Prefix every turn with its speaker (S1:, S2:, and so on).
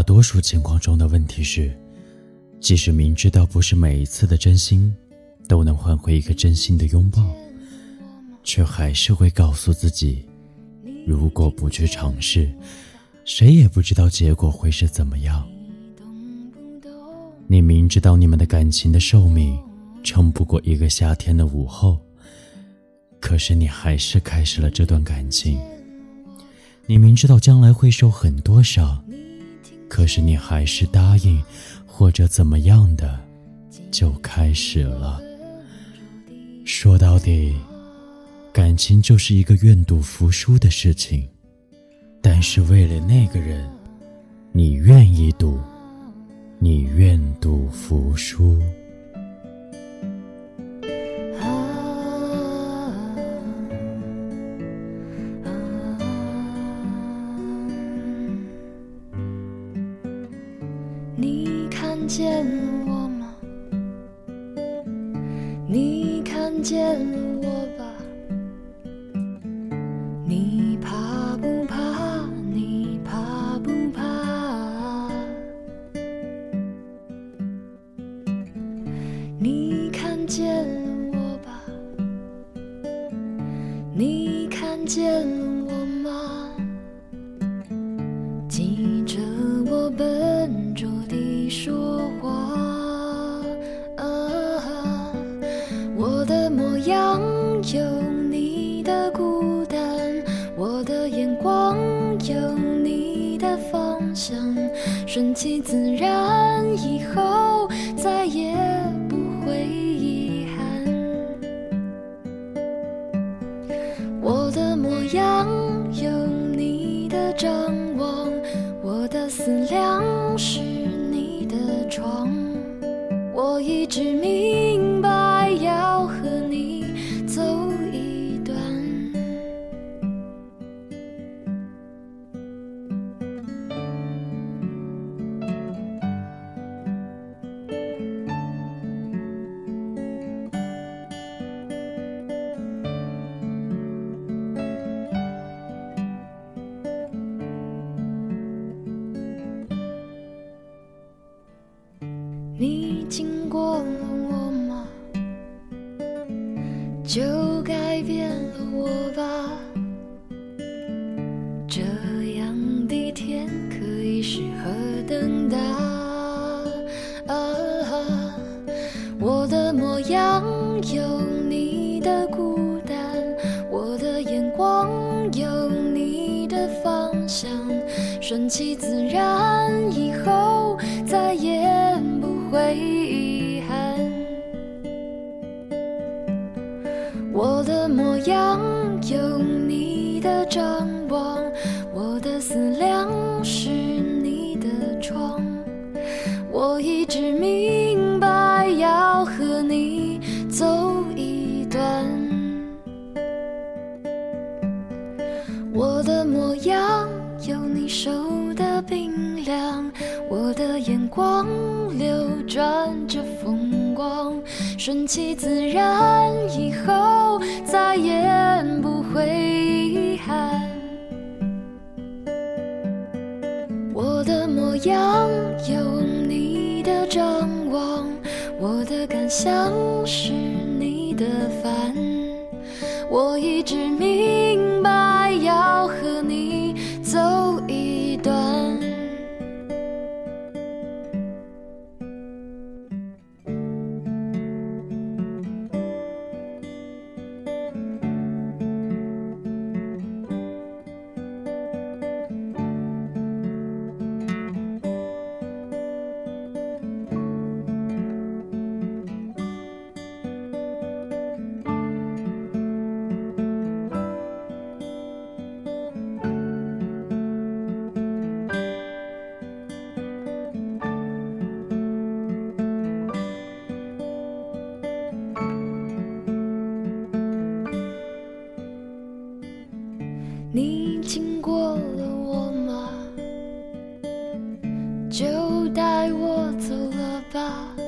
S1: 大多数情况中的问题是，即使明知道不是每一次的真心都能换回一个真心的拥抱，却还是会告诉自己，如果不去尝试，谁也不知道结果会是怎么样。你明知道你们的感情的寿命撑不过一个夏天的午后，可是你还是开始了这段感情。你明知道将来会受很多伤。可是你还是答应，或者怎么样的，就开始了。说到底，感情就是一个愿赌服输的事情。但是为了那个人，你愿意赌，
S2: 见我吗？你看见我吧？你怕不怕？你怕不怕？你看见我吧？你看见顺其自然，以后再也就改变了我吧。这样的天可以适合等待。啊，我的模样有你的孤单，我的眼光有你的方向，顺其自然，以后再也不。会我的模样有你的张望，我的思量是你的窗，我一直明白要和你走一段，我的模样有你手的冰凉。我的眼光流转着风光，顺其自然，以后再也不会遗憾。我的模样有你的张望，我的感想是你的烦，我一直明白要和你就带我走了吧。